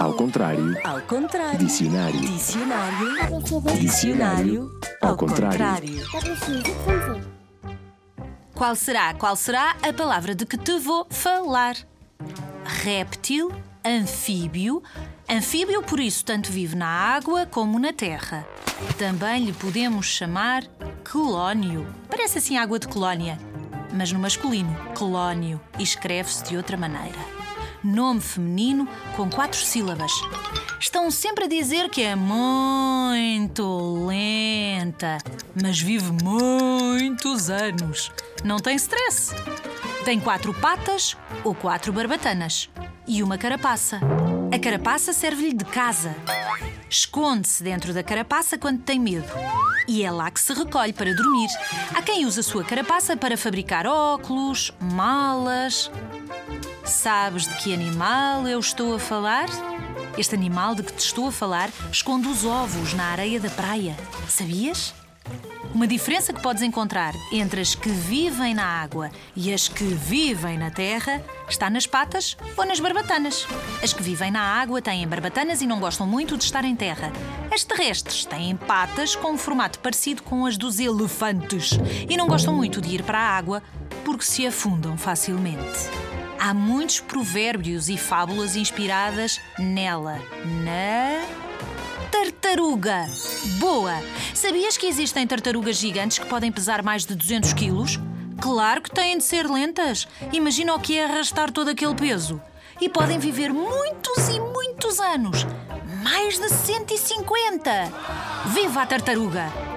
Ao contrário. Ao contrário. Dicionário. Dicionário. Dicionário. Ao contrário. Qual será, qual será a palavra de que te vou falar? Réptil, anfíbio. Anfíbio, por isso, tanto vive na água como na terra. Também lhe podemos chamar colónio. Parece assim água de colónia, mas no masculino, colónio, e escreve-se de outra maneira. Nome feminino com quatro sílabas. Estão sempre a dizer que é muito lenta, mas vive muitos anos. Não tem stress. Tem quatro patas ou quatro barbatanas e uma carapaça. A carapaça serve-lhe de casa. Esconde-se dentro da carapaça quando tem medo. E é lá que se recolhe para dormir. Há quem use a sua carapaça para fabricar óculos, malas. Sabes de que animal eu estou a falar? Este animal de que te estou a falar esconde os ovos na areia da praia. Sabias? Uma diferença que podes encontrar entre as que vivem na água e as que vivem na terra está nas patas ou nas barbatanas. As que vivem na água têm barbatanas e não gostam muito de estar em terra. As terrestres têm patas com um formato parecido com as dos elefantes e não gostam muito de ir para a água porque se afundam facilmente. Há muitos provérbios e fábulas inspiradas nela, na tartaruga. Boa! Sabias que existem tartarugas gigantes que podem pesar mais de 200 quilos? Claro que têm de ser lentas. Imagina o que é arrastar todo aquele peso. E podem viver muitos e muitos anos. Mais de 150. Viva a tartaruga!